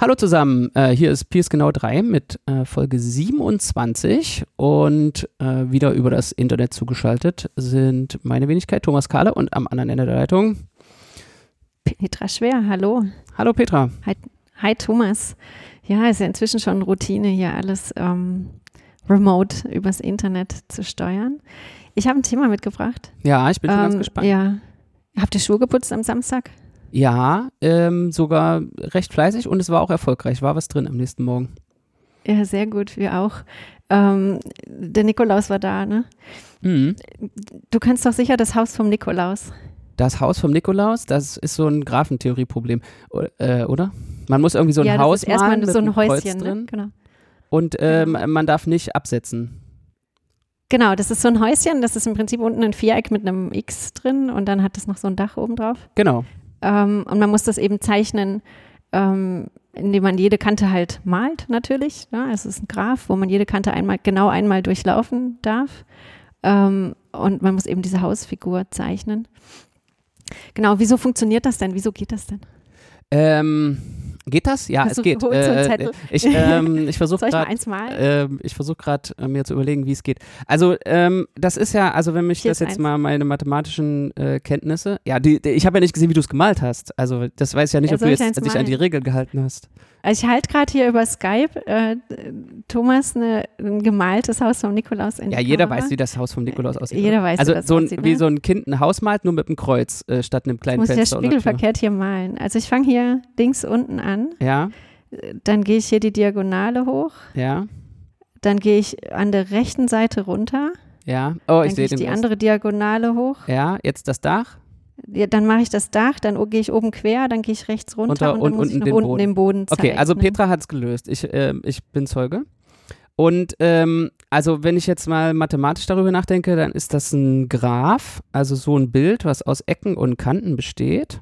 Hallo zusammen, äh, hier ist Piers Genau 3 mit äh, Folge 27 und äh, wieder über das Internet zugeschaltet sind meine Wenigkeit Thomas Kahle und am anderen Ende der Leitung Petra Schwer, hallo. Hallo Petra. Hi, hi Thomas. Ja, ist ja inzwischen schon Routine, hier alles ähm, remote übers Internet zu steuern. Ich habe ein Thema mitgebracht. Ja, ich bin schon ähm, ganz gespannt. Ja. Habt ihr Schuhe geputzt am Samstag? Ja, ähm, sogar recht fleißig und es war auch erfolgreich. War was drin am nächsten Morgen. Ja, sehr gut, wir auch. Ähm, der Nikolaus war da, ne? Mhm. Du kennst doch sicher das Haus vom Nikolaus. Das Haus vom Nikolaus, das ist so ein Graphentheorieproblem, äh, oder? Man muss irgendwie so ein ja, Haus das ist erstmal malen mit so ein Häuschen, ne? drin Genau. und ähm, man darf nicht absetzen. Genau, das ist so ein Häuschen, das ist im Prinzip unten ein Viereck mit einem X drin und dann hat es noch so ein Dach oben drauf. Genau. Ähm, und man muss das eben zeichnen, ähm, indem man jede Kante halt malt, natürlich. Ja, es ist ein Graph, wo man jede Kante einmal, genau einmal durchlaufen darf. Ähm, und man muss eben diese Hausfigur zeichnen. Genau, wieso funktioniert das denn? Wieso geht das denn? Ähm, geht das? Ja, Hast es geht. Äh, ich ähm, ich versuche gerade ähm, ich versuche gerade äh, mir zu überlegen, wie es geht. Also ähm, das ist ja, also wenn mich Hier das jetzt eins. mal meine mathematischen äh, Kenntnisse, ja, die, die, ich habe ja nicht gesehen, wie du es gemalt hast. Also das weiß ich ja nicht, Ja, ob du jetzt dich an die malen? Regel gehalten hast. Also ich halte gerade hier über Skype äh, Thomas eine, ein gemaltes Haus vom Nikolaus in Ja, jeder Kamera. weiß, wie das Haus vom Nikolaus aussieht. Jeder oder? weiß, wie also das so ein, aussieht, wie ne? so ein Kind ein Haus malt, nur mit einem Kreuz äh, statt einem Ich kleinen muss Fenster. und einer Tür. spiegelverkehrt hier malen. Also ich fange hier links unten an, Ja, dann gehe ich hier die Diagonale hoch, ja, dann gehe ich an der rechten Seite runter, ja. Oh, ich dann gehe sehe ich den. die Rest. andere Diagonale hoch, Ja, jetzt das Dach. Ja, dann mache ich das Dach, dann gehe ich oben quer, dann gehe ich rechts runter Runter und und dann muss ich unten noch den unten Boden. den Boden zeichnen. Okay, also Petra hat es gelöst. Ich, ähm, ich bin Zeuge. Und ähm, also wenn ich jetzt mal mathematisch darüber nachdenke, dann ist das ein Graph, also so ein Bild, was aus Ecken und Kanten besteht.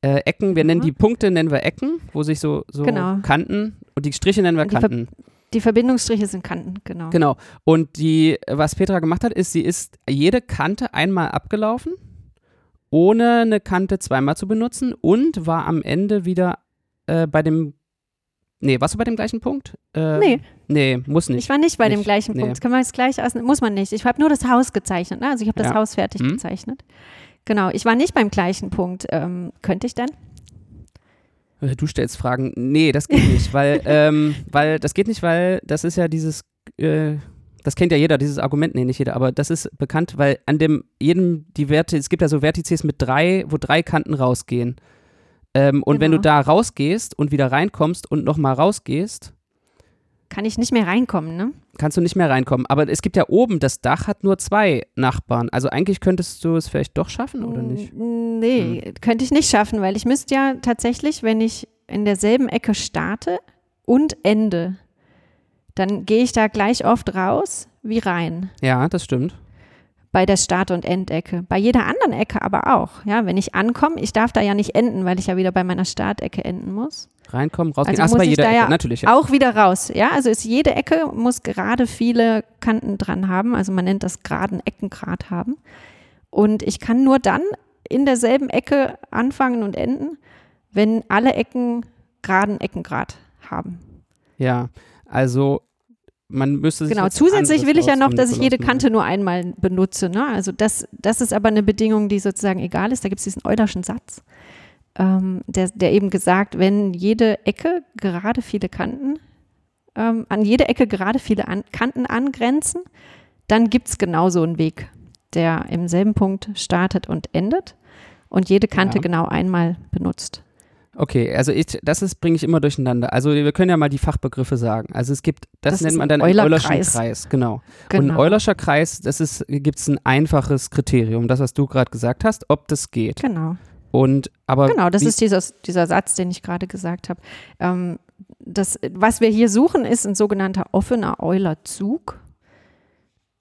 Äh, Ecken, wir nennen die Punkte, nennen wir Ecken, wo sich so, so Genau. Kanten und die Striche nennen wir die Ver- Kanten. Die Verbindungsstriche sind Kanten, genau. Genau. Und die, was Petra gemacht hat, ist, sie ist jede Kante einmal abgelaufen, ohne eine Kante zweimal zu benutzen und war am Ende wieder äh, bei dem. Nee, warst du bei dem gleichen Punkt? Äh, Nee. Nee, muss nicht. Ich war nicht bei dem Nicht, gleichen nee. Punkt. Können wir jetzt gleich aus. Muss man nicht. Ich habe nur das Haus gezeichnet. Ne? Also ich habe das Ja. Haus fertig Hm. gezeichnet. Genau. Ich war nicht beim gleichen Punkt. Ähm, könnte ich denn? Äh, Du stellst Fragen. Nee, das geht nicht, weil, ähm, weil das geht nicht, weil das ist ja dieses, äh, das kennt ja jeder, dieses Argument, nee, nicht jeder, aber das ist bekannt, weil an dem, jedem, die Werte, es gibt ja so Vertices mit drei, wo drei Kanten rausgehen. Ähm, und wenn du Genau. da rausgehst und wieder reinkommst und nochmal rausgehst, Kann ich nicht mehr reinkommen, ne? kannst du nicht mehr reinkommen. Aber es gibt ja oben, das Dach hat nur zwei Nachbarn. Also eigentlich könntest du es vielleicht doch schaffen, oder nicht? Hm. Nee, könnte ich nicht schaffen, weil ich müsste ja tatsächlich, wenn ich in derselben Ecke starte und ende, dann gehe ich da gleich oft raus wie rein. Ja, das stimmt. Bei der Start- und Endecke. Bei jeder anderen Ecke aber auch. Ja, wenn ich ankomme, ich darf da ja nicht enden, weil ich ja wieder bei meiner Startecke enden muss. Reinkommen, rausgehen. Also Ach, bei muss ich jeder da Ecke, ja natürlich. Ja. Auch wieder raus. Ja, also ist jede Ecke muss gerade viele Kanten dran haben. Also man nennt das geraden Eckengrad haben. Und ich kann nur dann in derselben Ecke anfangen und enden, wenn alle Ecken geraden Eckengrad haben. Ja, also man müsste sich Genau. Zusätzlich will ich ja noch, dass ich jede Kante nur einmal benutze. Ne? Also das, das ist aber eine Bedingung, die sozusagen egal ist. Da gibt es diesen Eulerschen Satz, ähm, der, der eben gesagt, wenn jede Ecke gerade viele Kanten, ähm, an jede Ecke gerade viele an, Kanten angrenzen, dann gibt es genau so einen Weg, der im selben Punkt startet und endet und jede Kante Ja. genau einmal benutzt. Okay, also ich, das ist bringe ich immer durcheinander. Also wir können ja mal die Fachbegriffe sagen. Also es gibt, das, Das nennt man dann einen Eulerschen Eulerkreis. Kreis, genau. Und Genau. ein Eulerscher Kreis, das ist, gibt es ein einfaches Kriterium, das was du gerade gesagt hast, ob das geht. genau. Und aber Genau, das ist dieser, dieser Satz, den ich gerade gesagt habe. Ähm, das, was wir hier suchen, ist ein sogenannter offener Eulerzug.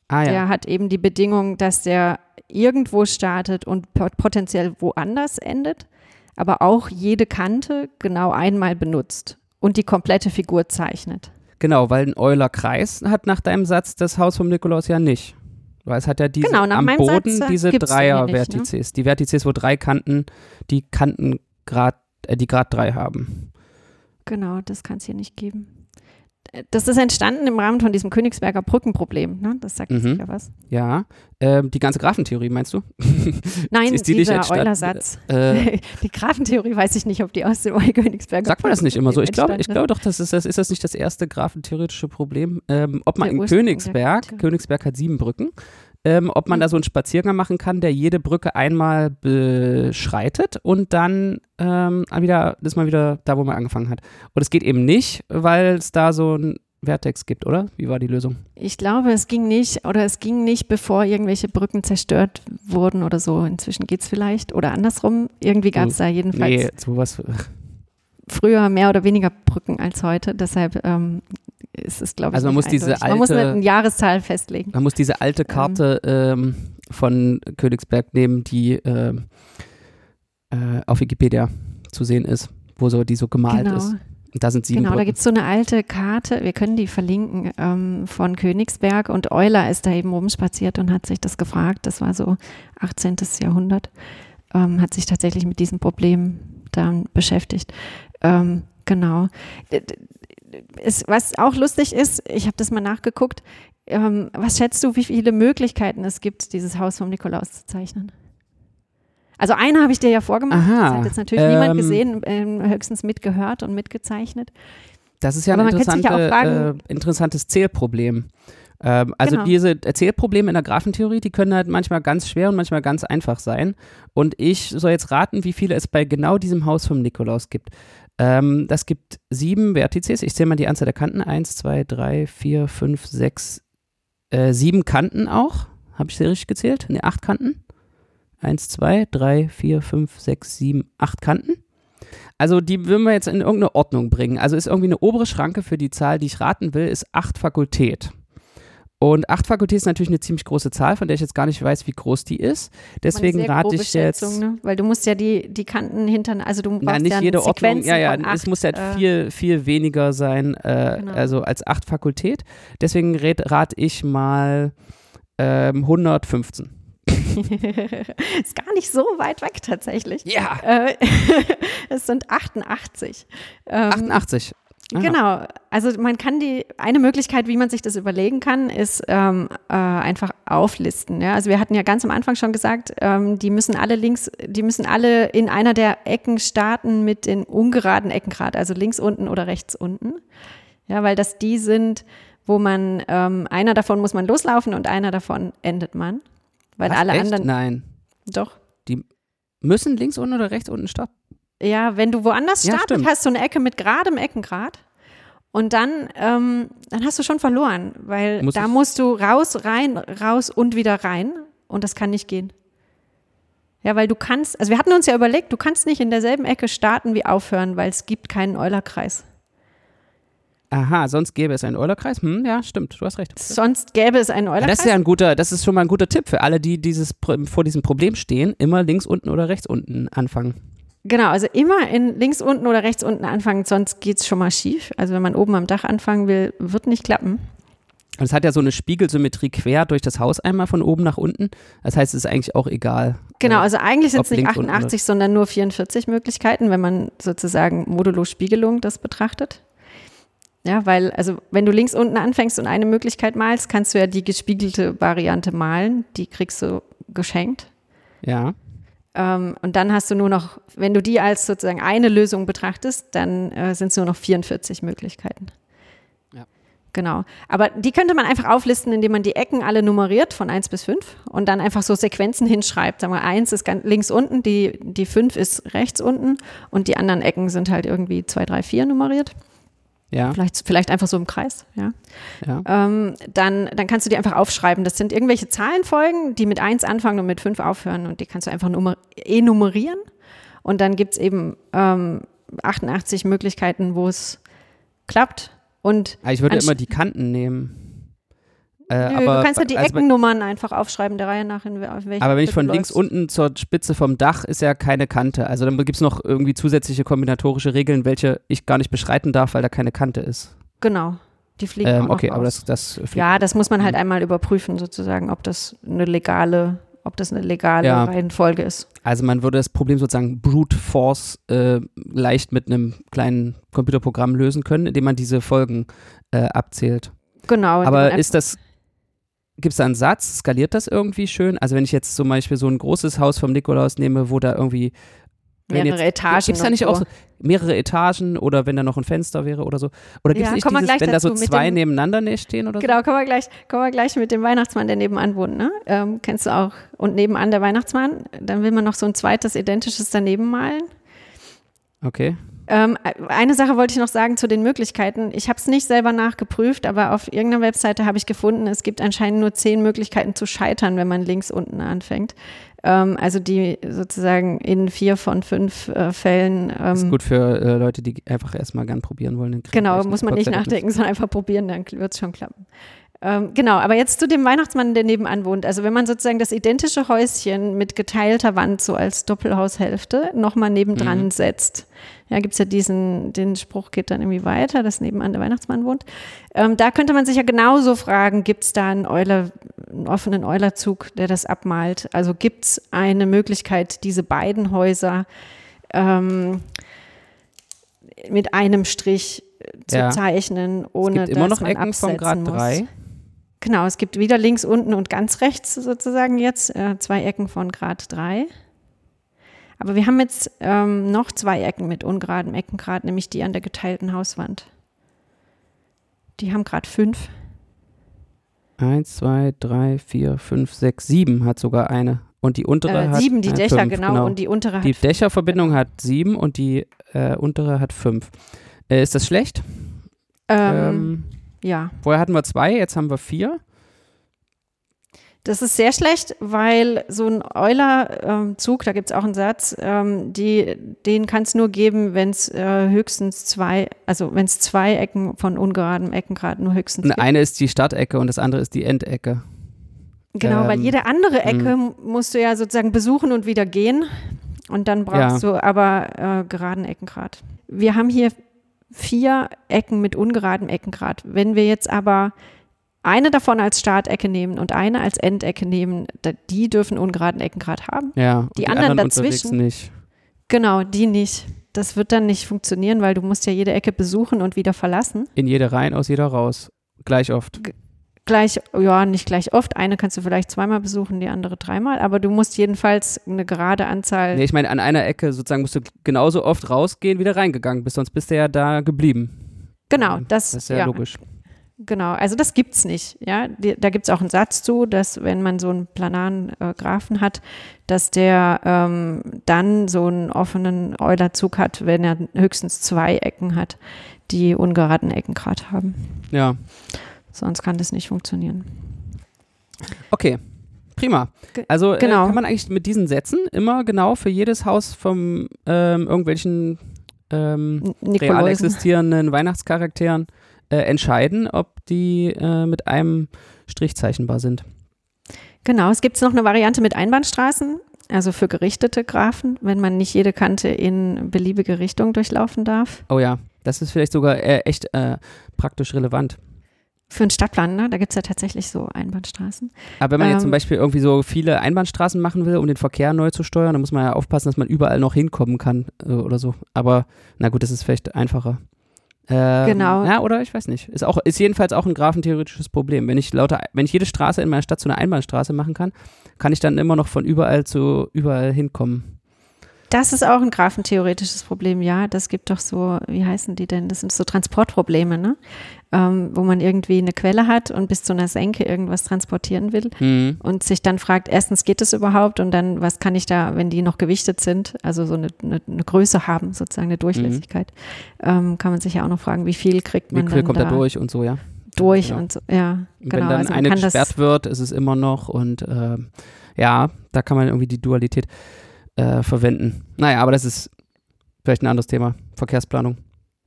ah ja, Der hat eben die Bedingung, dass der irgendwo startet und pot- potenziell woanders endet, aber auch jede Kante genau einmal benutzt und die komplette Figur zeichnet. genau, weil ein Eulerkreis hat nach deinem Satz das Haus vom Nikolaus ja nicht. Weil es hat ja diese Genau, am Boden Satz, äh, diese hier nicht, ne? Dreier-Vertices. Die Vertices, wo drei Kanten, die Kanten grad, äh, die Grad drei haben. Genau, das kann es hier nicht geben. Das ist entstanden im Rahmen von diesem Königsberger Brückenproblem. Ne? Das sagt Mhm. sicher was. Ja, ähm, die ganze Graphentheorie meinst du? Nein, Ist die nicht dieser entstanden? Eulersatz. Äh, Die Grafentheorie weiß ich nicht, ob die aus dem Königsberger sagt man das nicht immer so? Ich glaube, ich glaube doch, das ist das ist das nicht das erste graphentheoretische Problem, ähm, ob man Der in Königsberg, Grafentheorie. Königsberg hat sieben Brücken, ähm, ob man Mhm. da so einen Spaziergang machen kann, der jede Brücke einmal beschreitet und dann ähm, wieder ist man wieder da, wo man angefangen hat. Und es geht eben nicht, weil es da so ein Vertex gibt, oder? Wie war die Lösung? Ich glaube, es ging nicht, oder es ging nicht, bevor irgendwelche Brücken zerstört wurden oder so. Inzwischen geht es vielleicht. Oder andersrum. Irgendwie gab es da jedenfalls Nee, sowas. früher mehr oder weniger Brücken als heute. Deshalb ähm, ist es, glaube ich, Also man muss diese eindeutig. Man muss alte- eine Jahreszahl festlegen. Man muss diese alte Karte ähm, von Königsberg nehmen, die ähm, äh, auf Wikipedia zu sehen ist, wo so die so gemalt genau. ist. Und da sind sieben Genau, da Brücken. gibt es so eine alte Karte, wir können die verlinken, ähm, von Königsberg und Euler ist da eben rumspaziert und hat sich das gefragt, das war so 18. Jahrhundert, ähm, hat sich tatsächlich mit diesem Problem dann beschäftigt. Ähm, genau. Es, was auch lustig ist, ich habe das mal nachgeguckt, ähm, was schätzt du, wie viele Möglichkeiten es gibt, dieses Haus vom Nikolaus zu zeichnen? Also eine habe ich dir ja vorgemacht, Aha, das hat jetzt natürlich niemand ähm, gesehen, ähm, höchstens mitgehört und mitgezeichnet. Das ist ja Aber ein interessante, ja fragen- äh, interessantes Zählproblem. Ähm, also Genau. diese Erzählprobleme in der Graphentheorie, die können halt manchmal ganz schwer und manchmal ganz einfach sein. Und ich soll jetzt raten, wie viele es bei genau diesem Haus vom Nikolaus gibt. Ähm, das gibt sieben Vertices. Ich zähle mal die Anzahl der Kanten. Eins, zwei, drei, vier, fünf, sechs, äh, sieben Kanten auch. Habe ich sie richtig gezählt? Ne, acht Kanten. Eins, zwei, drei, vier, fünf, sechs, sieben, acht Kanten. Also die würden wir jetzt in irgendeine Ordnung bringen. Also ist irgendwie eine obere Schranke für die Zahl, die ich raten will, ist acht Fakultät. Und acht Fakultät ist natürlich eine ziemlich große Zahl, von der ich jetzt gar nicht weiß, wie groß die ist. Deswegen rate ich jetzt. Ne? Weil du musst ja die, die Kanten hinter, also du brauchst Na, nicht ja jede Ordnung. Ja, ja, acht, es muss halt äh, viel, viel weniger sein, äh, Genau. also als acht Fakultät. Deswegen rate ich mal ähm, 115. ist gar nicht so weit weg tatsächlich. Ja, Äh, es sind 88. Ähm, 88. Aha. Genau, also man kann die, eine Möglichkeit, wie man sich das überlegen kann, ist ähm, äh, einfach auflisten. Ja? Also wir hatten ja ganz am Anfang schon gesagt, ähm, die müssen alle links, die müssen alle in einer der Ecken starten mit den ungeraden Ecken gerade, also links unten oder rechts unten. Ja, weil das die sind, wo man, ähm, einer davon muss man loslaufen und einer davon endet man. Weil Was, alle echt? anderen, Nein. doch. Müssen links unten oder rechts unten starten? Ja, wenn du woanders Ja, startest, hast du eine Ecke mit geradem Eckengrad. Und dann, ähm, dann hast du schon verloren, weil Muss da musst du raus, rein, raus und wieder rein. Und das kann nicht gehen. Ja, weil du kannst, also wir hatten uns ja überlegt, du kannst nicht in derselben Ecke starten wie aufhören, weil es gibt keinen Eulerkreis. Aha, sonst gäbe es einen Eulerkreis. Hm, ja, stimmt, du hast recht. Sonst gäbe es einen Ja, Eulerkreis. das ist ja ein guter, das ist schon mal ein guter Tipp für alle, die dieses vor diesem Problem stehen, immer links unten oder rechts unten anfangen. Genau, also immer in links unten oder rechts unten anfangen, sonst geht es schon mal schief. Also wenn man oben am Dach anfangen will, wird nicht klappen. Und es hat ja so eine Spiegelsymmetrie quer durch das Haus einmal von oben nach unten. Das heißt, es ist eigentlich auch egal. Genau, Äh, also eigentlich sind es nicht links unten 88, sondern nur 44 Möglichkeiten, wenn man sozusagen modulo Spiegelung das betrachtet. Ja, weil, also wenn du links unten anfängst und eine Möglichkeit malst, kannst du ja die gespiegelte Variante malen. Die kriegst du geschenkt. Ja. Ähm, und dann hast du nur noch, wenn du die als sozusagen eine Lösung betrachtest, dann äh, sind es nur noch 44 Möglichkeiten. Ja. Genau. Aber die könnte man einfach auflisten, indem man die Ecken alle nummeriert von 1 bis 5 und dann einfach so Sequenzen hinschreibt. Sagen wir, 1 ist ganz links unten, die, die 5 ist rechts unten und die anderen Ecken sind halt irgendwie 2, 3, 4 nummeriert. Ja. Vielleicht, vielleicht einfach so im Kreis, ja. Ja. Ähm, dann, dann kannst du die einfach aufschreiben. Das sind irgendwelche Zahlenfolgen, die mit 1 anfangen und mit 5 aufhören und die kannst du einfach enumerieren. Und dann gibt es eben ähm, 88 Möglichkeiten, wo es klappt. Und Aber ich würde immer die Kanten nehmen. Äh, Nö, aber, du kannst ja die also Ackennummern einfach aufschreiben, der Reihe nach, in welchen aber wenn ich von links läufst. unten zur Spitze vom Dach ist ja keine Kante. Also dann gibt es noch irgendwie zusätzliche kombinatorische Regeln, welche ich gar nicht beschreiten darf, weil da keine Kante ist. Genau, die fliegen auch Ähm, noch okay, aber das, das. Ja, das muss man halt Mhm. einmal überprüfen, sozusagen, ob das eine legale ob das eine legale Ja. Reihenfolge ist. Also man würde das Problem sozusagen Brute Force äh, leicht mit einem kleinen Computerprogramm lösen können, indem man diese Folgen äh, abzählt. Genau. Aber ist das, gibt es da einen Satz, skaliert das irgendwie schön? Also wenn ich jetzt zum Beispiel so ein großes Haus vom Nikolaus nehme, wo da irgendwie mehrere jetzt, Etagen. Gibt es da nicht so. auch so mehrere Etagen oder wenn da noch ein Fenster wäre oder so? Oder gibt es Ja, nicht dieses, wenn da so zwei dem- nebeneinander stehen oder Genau, kommen wir gleich, kommen wir gleich mit dem Weihnachtsmann, der nebenan wohnt, ne? Ähm, kennst du auch. Und nebenan der Weihnachtsmann, dann will man noch so ein zweites identisches daneben malen. so? Okay. Ähm, eine Sache wollte ich noch sagen zu den Möglichkeiten. Ich habe es nicht selber nachgeprüft, aber auf irgendeiner Webseite habe ich gefunden, es gibt anscheinend nur zehn Möglichkeiten zu scheitern, wenn man links unten anfängt. Ähm, also die sozusagen in vier von fünf äh, Fällen. Das ist Ähm, gut für äh, Leute, die einfach erstmal gern probieren wollen. genau, muss man nicht nachdenken, sondern einfach probieren, dann wird es schon klappen. Ähm, genau, aber jetzt zu dem Weihnachtsmann, der nebenan wohnt. Also wenn man sozusagen das identische Häuschen mit geteilter Wand so als Doppelhaushälfte nochmal nebendran Mhm. setzt. Ja, gibt es ja diesen, den Spruch geht dann irgendwie weiter, dass nebenan der Weihnachtsmann wohnt. Ähm, da könnte man sich ja genauso fragen, gibt es da einen, Euler, einen offenen Eulerzug, der das abmalt? Also gibt es eine Möglichkeit, diese beiden Häuser ähm, mit einem Strich äh, zu Ja. zeichnen, ohne es gibt immer dass noch man Ecken von absetzen Grad muss. 3. Genau, es gibt wieder links unten und ganz rechts sozusagen jetzt äh, zwei Ecken von Grad 3. Aber wir haben jetzt ähm, noch zwei Ecken mit ungeradem Eckengrad, nämlich die an der geteilten Hauswand. Die haben Grad 5. 1, 2, 3, 4, 5, 6, 7 hat sogar eine. Und die untere Äh, hat sieben, die äh, Dächer, fünf, genau, und die untere Die hat. Dächerverbindung hat 7 und die äh, untere hat 5. Äh, ist das schlecht? Ähm, Ähm, ja, vorher hatten wir zwei, jetzt haben wir vier. das ist sehr schlecht, weil so ein Euler-Zug, da gibt es auch einen Satz, ähm, die, den kann es nur geben, wenn es äh, höchstens zwei, also wenn es zwei Ecken von ungeradem Eckengrad nur höchstens Und gibt. eine ist die Startecke und das andere ist die Endecke. Genau, weil Ähm, jede andere Ecke m- musst du ja sozusagen besuchen und wieder gehen. Und dann brauchst du aber äh, geraden Eckengrad. Wir haben hier vier Ecken mit ungeradem Eckengrad. Wenn wir jetzt aber eine davon als Startecke nehmen und eine als Endecke nehmen, die dürfen ungeraden Eckengrad haben. Ja, und Die anderen unterwegs dazwischen? nicht. Genau, die nicht. Das wird dann nicht funktionieren, weil du musst ja jede Ecke besuchen und wieder verlassen. In jede rein, aus jeder raus. Gleich oft. Gleich, ja, nicht gleich oft. Eine kannst du vielleicht zweimal besuchen, die andere dreimal, aber du musst jedenfalls eine gerade Anzahl. Nee, ich meine, an einer Ecke sozusagen musst du genauso oft rausgehen, wie du reingegangen bist, sonst bist du ja da geblieben. genau, das, Das ist ja, ja, logisch. genau. Also das gibt's nicht. Ja, da gibt's auch einen Satz zu, dass wenn man so einen planaren äh, Graphen hat, dass der ähm, dann so einen offenen Eulerzug hat, wenn er höchstens zwei Ecken hat, die ungeraden Eckengrad haben. Ja. Sonst kann das nicht funktionieren. Okay, prima. Also äh, genau. kann man eigentlich mit diesen Sätzen immer genau für jedes Haus vom ähm, irgendwelchen ähm, real existierenden Weihnachtscharakteren äh, entscheiden, ob die äh, mit einem Strich zeichenbar sind. Genau, es gibt noch eine Variante mit Einbahnstraßen, also für gerichtete Graphen, wenn man nicht jede Kante in beliebige Richtung durchlaufen darf. Oh ja, das ist vielleicht sogar äh, echt äh, praktisch relevant. Für einen Stadtplan, ne? da gibt es ja tatsächlich so Einbahnstraßen. Aber wenn man jetzt zum Ähm, Beispiel irgendwie so viele Einbahnstraßen machen will, um den Verkehr neu zu steuern, dann muss man ja aufpassen, dass man überall noch hinkommen kann äh, oder so. Aber na gut, das ist vielleicht einfacher. Ähm, Genau. Ja, oder ich weiß nicht. Ist, auch, ist jedenfalls auch ein graphentheoretisches Problem. Wenn ich lauter, wenn ich jede Straße in meiner Stadt zu einer Einbahnstraße machen kann, kann ich dann immer noch von überall zu überall hinkommen. Das ist auch ein graphentheoretisches Problem, ja. Das gibt doch so, wie heißen die denn? Das sind so Transportprobleme, ne? Ähm, wo man irgendwie eine Quelle hat und bis zu einer Senke irgendwas transportieren will Hm. und sich dann fragt, erstens geht es überhaupt und dann, was kann ich da, wenn die noch gewichtet sind, also so eine, eine, eine Größe haben, sozusagen eine Durchlässigkeit, ähm, kann man sich ja auch noch fragen, wie viel kriegt Wie man viel dann kommt da da durch und so, ja. durch Genau. und so, ja, genau. Wenn dann also eine gesperrt wird, ist es immer noch und ähm, ja, da kann man irgendwie die Dualität äh, verwenden. Naja, aber das ist vielleicht ein anderes Thema. Verkehrsplanung.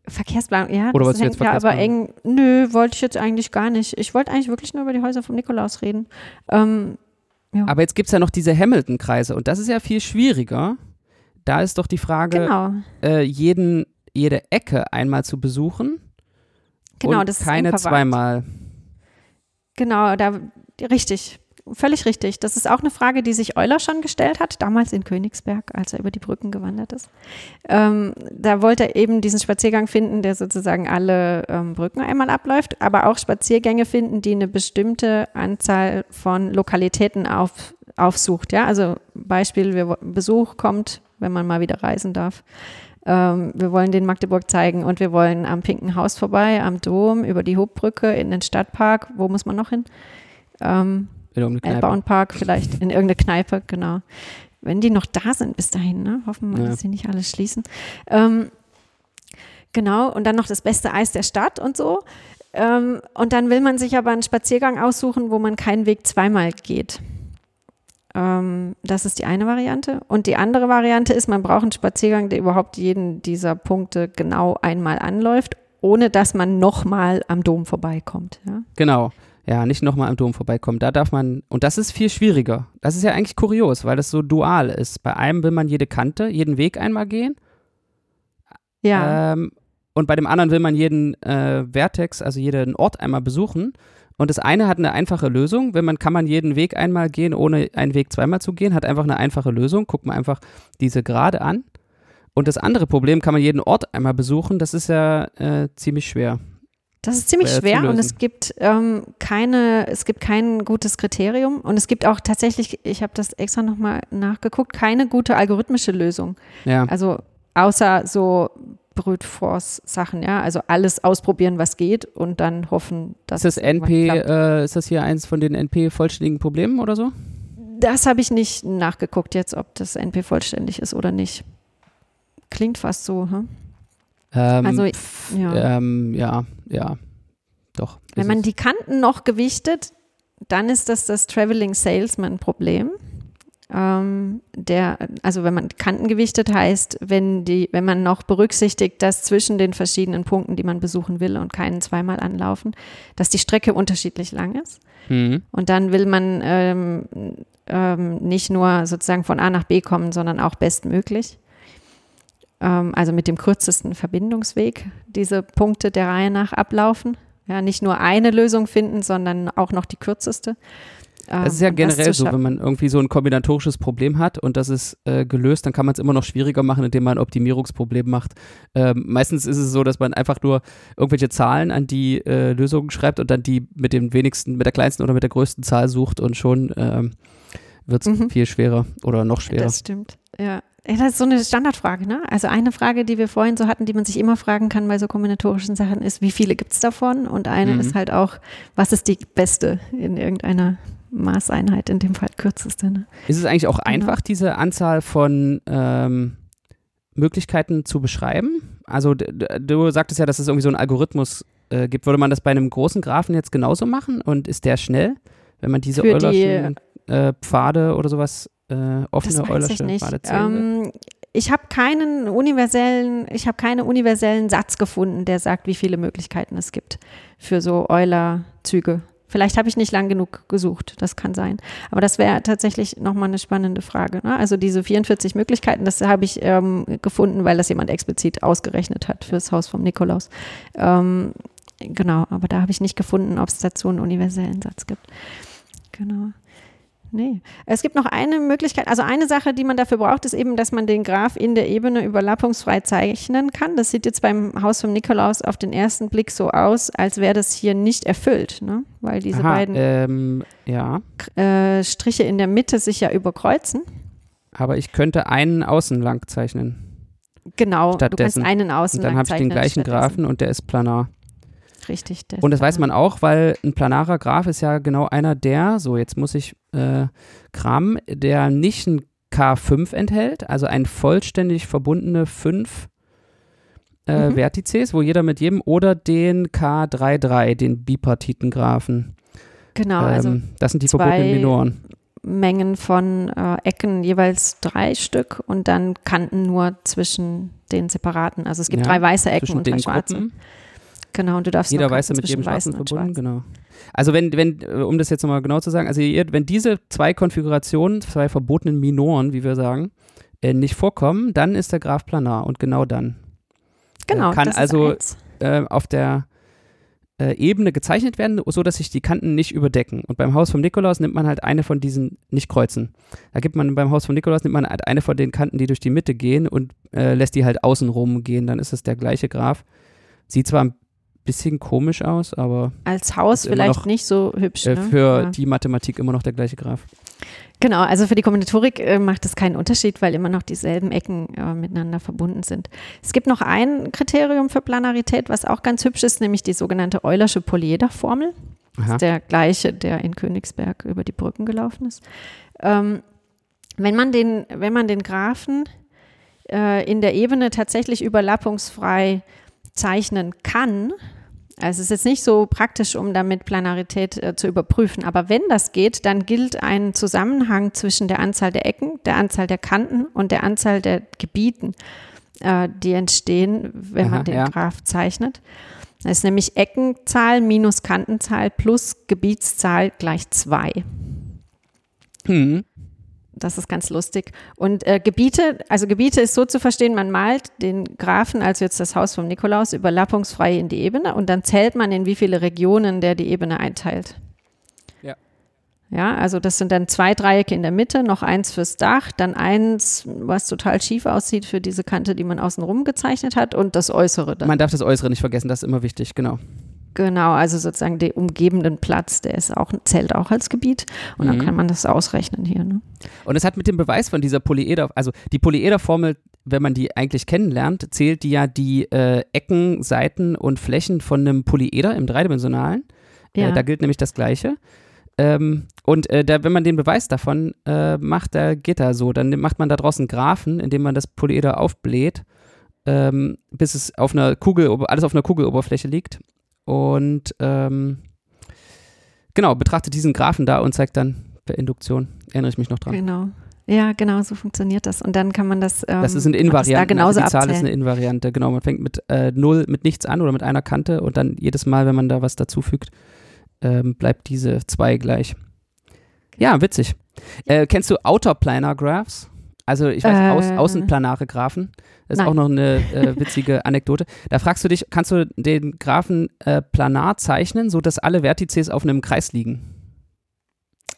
Verkehrsplanung, ja, Oder das hängt jetzt ja aber eng, nö, wollte ich jetzt eigentlich gar nicht. Ich wollte eigentlich wirklich nur über die Häuser vom Nikolaus reden. Ähm, Aber jetzt gibt es ja noch diese Hamilton-Kreise und das ist ja viel schwieriger. Da ist doch die Frage, genau, äh, jeden, jede Ecke einmal zu besuchen genau, und das ist keine eng verwandt. zweimal. Genau, da richtig. Völlig richtig. Das ist auch eine Frage, die sich Euler schon gestellt hat, damals in Königsberg, als er über die Brücken gewandert ist. Ähm, da wollte er eben diesen Spaziergang finden, der sozusagen alle ähm, Brücken einmal abläuft, aber auch Spaziergänge finden, die eine bestimmte Anzahl von Lokalitäten auf, aufsucht. Ja, also Beispiel, wir, Besuch kommt, wenn man mal wieder reisen darf. Ähm, wir wollen den Magdeburg zeigen und wir wollen am Pinken Haus vorbei, am Dom, über die Hubbrücke in den Stadtpark. Wo muss man noch hin? Ähm, in irgendeine Park vielleicht, in irgendeine Kneipe, genau. Wenn die noch da sind bis dahin, ne? hoffen wir, ja. dass sie nicht alles schließen. Ähm, genau, und dann noch das beste Eis der Stadt und so. Ähm, und dann will man sich aber einen Spaziergang aussuchen, wo man keinen Weg zweimal geht. Ähm, das ist die eine Variante. Und die andere Variante ist, man braucht einen Spaziergang, der überhaupt jeden dieser Punkte genau einmal anläuft, ohne dass man nochmal am Dom vorbeikommt. Ja? Genau. Ja, nicht nochmal am Dom vorbeikommen. Da darf man, und das ist viel schwieriger. Das ist ja eigentlich kurios, weil das so dual ist. Bei einem will man jede Kante, jeden Weg einmal gehen. Ja. Ähm, und bei dem anderen will man jeden äh, Vertex, also jeden Ort einmal besuchen. Und das eine hat eine einfache Lösung. Wenn man kann man jeden Weg einmal gehen, ohne einen Weg zweimal zu gehen, hat einfach eine einfache Lösung. Guckt man einfach diese Gerade an. Und das andere Problem kann man jeden Ort einmal besuchen. Das ist ja äh, ziemlich schwer. Das ist ziemlich schwer und es gibt ähm, keine, es gibt kein gutes Kriterium und es gibt auch tatsächlich, ich habe das extra nochmal nachgeguckt, keine gute algorithmische Lösung. Ja. Also außer so Brute Force Sachen, ja, also alles ausprobieren, was geht und dann hoffen, dass ist das NP, äh, ist das hier eins von den NP vollständigen Problemen oder so? Das habe ich nicht nachgeguckt jetzt, ob das NP vollständig ist oder nicht. Klingt fast so, hm? Ähm, also ja. Ähm, ja, ja, doch. Wenn man die Kanten noch gewichtet, dann ist das das Traveling Salesman Problem. Ähm, der, also wenn man Kanten gewichtet heißt, wenn die, wenn man noch berücksichtigt, dass zwischen den verschiedenen Punkten, die man besuchen will und keinen zweimal anlaufen, dass die Strecke unterschiedlich lang ist. Mhm. Und dann will man ähm, ähm, nicht nur sozusagen von A nach B kommen, sondern auch bestmöglich. Ähm, also mit dem kürzesten Verbindungsweg diese Punkte der Reihe nach ablaufen. Ja, nicht nur eine Lösung finden, sondern auch noch die kürzeste. Das ist ja ähm, generell so, wenn man irgendwie so ein kombinatorisches Problem hat und das ist äh, gelöst, dann kann man es immer noch schwieriger machen, indem man ein Optimierungsproblem macht. Ähm, meistens ist es so, dass man einfach nur irgendwelche Zahlen an die äh, Lösungen schreibt und dann die mit dem wenigsten, mit der kleinsten oder mit der größten Zahl sucht und schon ähm, wird es mhm. viel schwerer oder noch schwerer. Das stimmt, ja. Ja, das ist so eine Standardfrage, ne? Also eine Frage, die wir vorhin so hatten, die man sich immer fragen kann bei so kombinatorischen Sachen, ist, wie viele gibt es davon? Und eine mhm. ist halt auch, was ist die beste in irgendeiner Maßeinheit, in dem Fall kürzeste. Ne? Ist es eigentlich auch genau. einfach, diese Anzahl von ähm, Möglichkeiten zu beschreiben? Also du sagtest ja, dass es irgendwie so einen Algorithmus äh, gibt. Würde man das bei einem großen Graphen jetzt genauso machen? Und ist der schnell, wenn man diese Eulerschen äh, Pfade oder sowas, äh, offene Eulersche zählt? Ähm, ich habe keinen universellen, ich habe keine universellen Satz gefunden, der sagt, wie viele Möglichkeiten es gibt für so Euler-Züge. Vielleicht habe ich nicht lang genug gesucht, das kann sein. Aber das wäre tatsächlich nochmal eine spannende Frage. Ne? Also diese 44 Möglichkeiten, das habe ich ähm, gefunden, weil das jemand explizit ausgerechnet hat fürs Haus vom Nikolaus. Ähm, genau, aber da habe ich nicht gefunden, ob es dazu einen universellen Satz gibt. Genau. Nee. Es gibt noch eine Möglichkeit, also eine Sache, die man dafür braucht, ist eben, dass man den Graph in der Ebene überlappungsfrei zeichnen kann. Das sieht jetzt beim Haus vom Nikolaus auf den ersten Blick so aus, als wäre das hier nicht erfüllt, ne? weil diese Aha, beiden ähm, ja. äh, Striche in der Mitte sich ja überkreuzen. Aber ich könnte einen außen lang zeichnen. Genau, du kannst einen außen lang zeichnen. Und dann habe ich den gleichen Graphen und der ist planar. Richtig. Und das weiß man auch, weil ein planarer Graph ist ja genau einer der, so jetzt muss ich äh, kramen, der nicht ein K5 enthält, also ein vollständig verbundene 5 äh, mhm. Vertices, wo jeder mit jedem, oder den K33, den bipartiten Graphen. Genau, also ähm, also das sind die verbundenen Minoren. Mengen von äh, Ecken jeweils drei Stück und dann Kanten nur zwischen den separaten. Also es gibt ja, drei weiße Ecken und drei schwarze. Gruppen. Genau, und du darfst Jeder Weiße mit jedem Schwarzen verbunden, genau. Also wenn, wenn, äh, um das jetzt nochmal genau zu sagen, also wenn diese zwei Konfigurationen, zwei verbotenen Minoren, wie wir sagen, äh, nicht vorkommen, dann ist der Graph planar und genau dann. Genau. Äh, kann also äh, auf der äh, Ebene gezeichnet werden, so dass sich die Kanten nicht überdecken. Und beim Haus vom Nikolaus nimmt man halt eine von diesen nicht kreuzen. Da gibt man beim Haus vom Nikolaus nimmt man halt eine von den Kanten, die durch die Mitte gehen und äh, lässt die halt außenrum gehen. Dann ist es der gleiche Graph. Sieht zwar ein bisschen komisch aus, aber als Haus vielleicht noch, nicht so hübsch. Äh, ne? für ja. die Mathematik immer noch der gleiche Graph. Genau, also für die Kombinatorik äh, macht es keinen Unterschied, weil immer noch dieselben Ecken äh, miteinander verbunden sind. Es gibt noch ein Kriterium für Planarität, was auch ganz hübsch ist, nämlich die sogenannte Eulersche Polyeder-Formel. Das ist der gleiche, der in Königsberg über die Brücken gelaufen ist. Ähm, wenn, man den, wenn man den Graphen äh, in der Ebene tatsächlich überlappungsfrei zeichnen kann, also es ist jetzt nicht so praktisch, um damit Planarität äh, zu überprüfen. Aber wenn das geht, dann gilt ein Zusammenhang zwischen der Anzahl der Ecken, der Anzahl der Kanten und der Anzahl der Gebieten, äh, die entstehen, wenn Aha, man den ja. Graph zeichnet. Das ist nämlich Eckenzahl minus Kantenzahl plus Gebietszahl gleich 2. Hm. Das ist ganz lustig. Und äh, Gebiete, also Gebiete ist so zu verstehen, man malt den Graphen, also jetzt das Haus vom Nikolaus, überlappungsfrei in die Ebene und dann zählt man, in wie viele Regionen der die Ebene einteilt. Ja. Ja, also das sind dann zwei Dreiecke in der Mitte, noch eins fürs Dach, dann eins, was total schief aussieht für diese Kante, die man außenrum gezeichnet hat und das Äußere dann. Man darf das Äußere nicht vergessen, das ist immer wichtig, genau. Genau, also sozusagen den umgebenden Platz, der ist auch, zählt auch als Gebiet und mhm. dann kann man das ausrechnen hier. Ne? Und es hat mit dem Beweis von dieser Polyeder, also die Polyeder-Formel, wenn man die eigentlich kennenlernt, zählt die ja die äh, Ecken, Seiten und Flächen von einem Polyeder im dreidimensionalen. Äh, ja. Äh, da gilt nämlich das Gleiche. Ähm, und äh, da, wenn man den Beweis davon äh, macht, da geht er so. Dann macht man da draußen Graphen, indem man das Polyeder aufbläht, ähm, bis es auf einer Kugel, alles auf einer Kugeloberfläche liegt und ähm, genau, betrachtet diesen Graphen da und zeigt dann per Induktion. Erinnere ich mich noch dran. Genau. Ja, genau, so funktioniert das. Und dann kann man das. Ähm, das ist eine Invariante. Da genauso also die Zahl abzählen. ist eine Invariante. Genau, man fängt mit äh, null, mit nichts an oder mit einer Kante und dann jedes Mal, wenn man da was dazufügt, ähm, bleibt diese zwei gleich. Ja, witzig. Äh, kennst du Outer Planar Graphs? Also ich weiß, äh, Aus, außenplanare Graphen. Das ist nein. auch noch eine äh, witzige Anekdote. Da fragst du dich, kannst du den Graphen äh, planar zeichnen, sodass alle Vertices auf einem Kreis liegen?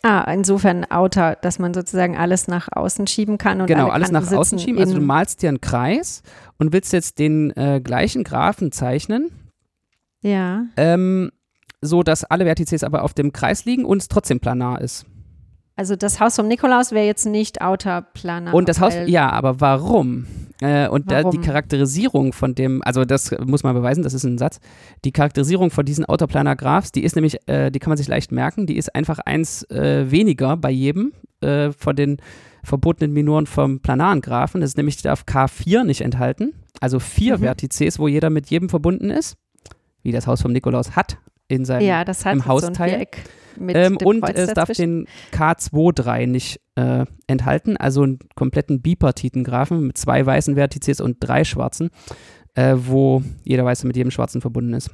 Ah, insofern Outer, dass man sozusagen alles nach außen schieben kann und Genau, alles nach außen schieben. Also du malst dir einen Kreis und willst jetzt den äh, gleichen Graphen zeichnen. Ja. Ähm, so dass alle Vertices aber auf dem Kreis liegen und es trotzdem planar ist. Also das Haus vom Nikolaus wäre jetzt nicht Outer Planar. Und das Haus, ja, aber warum? Äh, und warum? Da die Charakterisierung von dem, also das muss man beweisen, das ist ein Satz. Die Charakterisierung von diesen Outer Planar Graphs, die ist nämlich, äh, die kann man sich leicht merken, die ist einfach eins äh, weniger bei jedem äh, von den verbotenen Minoren vom planaren Graphen. Das ist nämlich auf K4 nicht enthalten. Also vier mhm. Vertices, wo jeder mit jedem verbunden ist, wie das Haus vom Nikolaus hat in seinem ja, das hat im Hausteil. So ähm, und es darf den K23 nicht äh, enthalten, also einen kompletten Bipartitengraphen mit zwei weißen Vertices und drei schwarzen, äh, wo jeder weiße mit jedem schwarzen verbunden ist.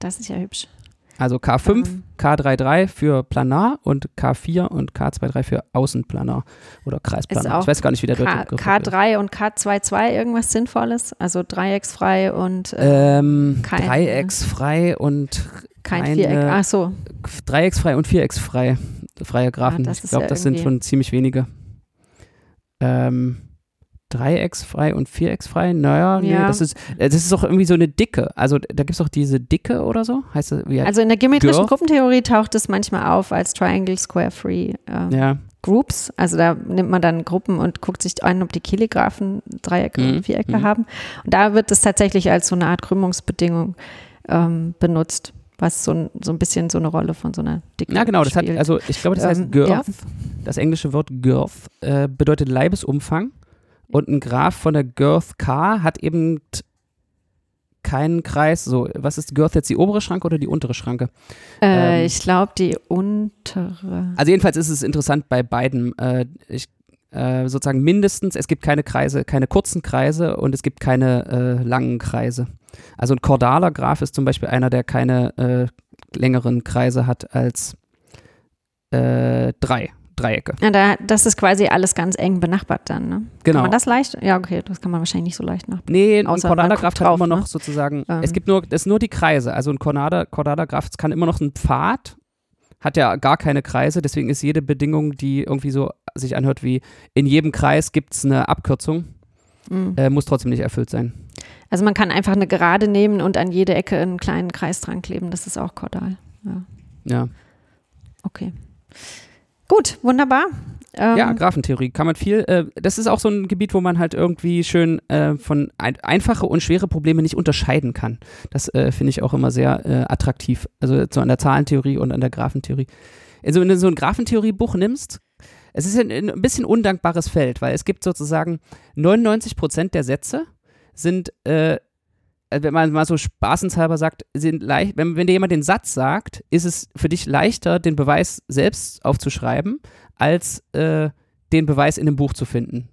Das ist ja hübsch. Also K5, um. Ähm. K33 für Planar und K4 und K23 für Außenplanar oder Kreisplanar. Ich weiß gar nicht, wie der K deutsche Begriff K3 ist. und K22 irgendwas Sinnvolles? Also dreiecksfrei und äh, ähm, dreiecksfrei und kein keine, Viereck, ach so. Dreiecksfrei und vierecksfrei, freie Graphen. Ah, ich glaube, ja das sind schon ziemlich wenige. Ähm, dreiecksfrei und vierecksfrei, naja, nee, ja. das ist, äh, das ist doch irgendwie so eine Dicke. Also da gibt es auch diese Dicke oder so, heißt das? Wie also in der geometrischen Girl? Gruppentheorie taucht es manchmal auf als Triangle Square Free ähm, ja. Groups. Also da nimmt man dann Gruppen und guckt sich an, ob die Kilographen Dreiecke mhm. und Vierecke mhm. haben. Und da wird es tatsächlich als so eine Art Krümmungsbedingung ähm, benutzt was so, so ein bisschen so eine Rolle von so einer dicken Ja, genau, das hat, also ich glaube, das heißt ähm, Girth. Ja. Das englische Wort Girth äh, bedeutet Leibesumfang und ein Graph von der Girth K hat eben keinen Kreis. So, was ist Girth jetzt, die obere Schranke oder die untere Schranke? Äh, ähm, ich glaube, die untere. Also jedenfalls ist es interessant bei beiden. Äh, ich äh, sozusagen mindestens, es gibt keine Kreise, keine kurzen Kreise und es gibt keine äh, langen Kreise. Also ein chordaler Graph ist zum Beispiel einer, der keine äh, längeren Kreise hat als äh, drei. Dreiecke. Ja, da, das ist quasi alles ganz eng benachbart dann, ne? Genau. Kann man das leicht? Ja, okay, das kann man wahrscheinlich nicht so leicht nachbauen. Nee, ein Außer man Chordada guckt Graph hat immer noch ne? sozusagen, Ähm. es gibt nur, es nur die Kreise. Also ein Chordada, Chordada Graph kann immer noch einen Pfad, hat ja gar keine Kreise, deswegen ist jede Bedingung, die irgendwie so sich anhört wie in jedem Kreis gibt es eine Abkürzung, Mhm. äh, muss trotzdem nicht erfüllt sein. Also man kann einfach eine Gerade nehmen und an jede Ecke einen kleinen Kreis dran kleben. Das ist auch Chordal. Ja, Ja, okay. Gut, wunderbar. Ähm, ja Graphentheorie kann man viel, äh, das ist auch so ein Gebiet, wo man halt irgendwie schön äh, von ein, einfache und schwere Probleme nicht unterscheiden kann. Das äh, finde ich auch immer sehr äh, attraktiv. Also so an der Zahlentheorie und an der Graphentheorie. Also wenn du so ein Graphentheoriebuch nimmst, es ist ein, ein bisschen undankbares Feld, weil es gibt sozusagen 99 Prozent der Sätze sind, äh, äh, wenn man mal so spaßenshalber sagt, sind leicht, wenn, wenn dir jemand den Satz sagt, ist es für dich leichter, den Beweis selbst aufzuschreiben, als äh, den Beweis in dem Buch zu finden.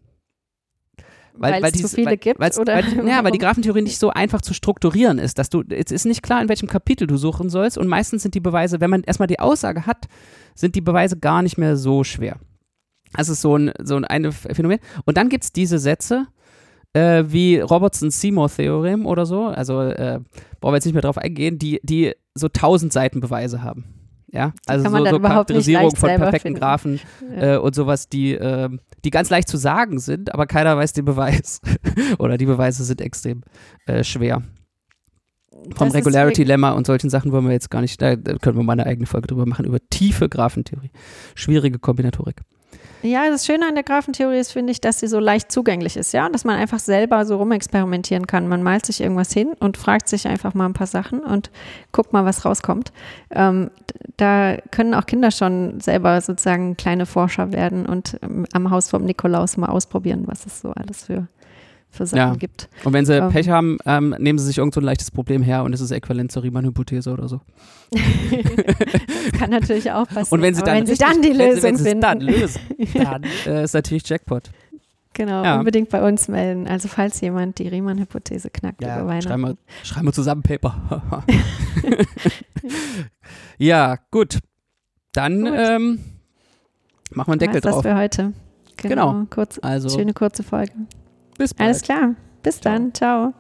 Weil es zu dieses- viele gibt, weil's- oder Weil, ja, weil die? Graphentheorie nicht so einfach zu strukturieren ist, dass du, es ist nicht klar, in welchem Kapitel du suchen sollst und meistens sind die Beweise, wenn man erstmal die Aussage hat, sind die Beweise gar nicht mehr so schwer. Das ist so ein, so ein eine Phänomen. Und dann gibt es diese Sätze, äh, wie Robertson-Seymour-Theorem oder so, also äh, brauchen wir jetzt nicht mehr drauf eingehen, die, die so tausend Seiten Beweise haben. Ja, also kann man so, so Charakterisierung von perfekten finden. Graphen Ja. äh, und sowas, die, äh, die ganz leicht zu sagen sind, aber keiner weiß den Beweis. Oder die Beweise sind extrem äh, schwer. Vom Das ist Regularity-Lemma und solchen Sachen wollen wir jetzt gar nicht, da können wir mal eine eigene Folge drüber machen, über tiefe Graphentheorie. Schwierige Kombinatorik. Ja, das Schöne an der Graphentheorie ist, finde ich, dass sie so leicht zugänglich ist, ja, dass man einfach selber so rumexperimentieren kann. Man malt sich irgendwas hin und fragt sich einfach mal ein paar Sachen und guckt mal, was rauskommt. Ähm, da können auch Kinder schon selber sozusagen kleine Forscher werden und ähm, am Haus vom Nikolaus mal ausprobieren, was es so alles für, für Sachen Ja. gibt. Und wenn sie Ähm. Pech haben, ähm, nehmen sie sich irgend so ein leichtes Problem her und es ist äquivalent zur Riemann-Hypothese oder so. Das kann natürlich auch passieren. Und wenn sie dann, wenn sie dann die wenn Lösung wenn sie es finden, dann lösen, dann äh, ist natürlich Jackpot. genau, Ja. unbedingt bei uns melden. Also falls jemand die Riemann-Hypothese knackt über Weihnachten. schreiben wir, schreiben wir zusammen Paper. ja, gut. Dann Gut. Ähm, machen wir einen Deckel War's das drauf. für heute. Genau. Genau. Kurz, Also, schöne kurze Folge. Bis bald. Alles klar. Bis Ciao. dann. Ciao.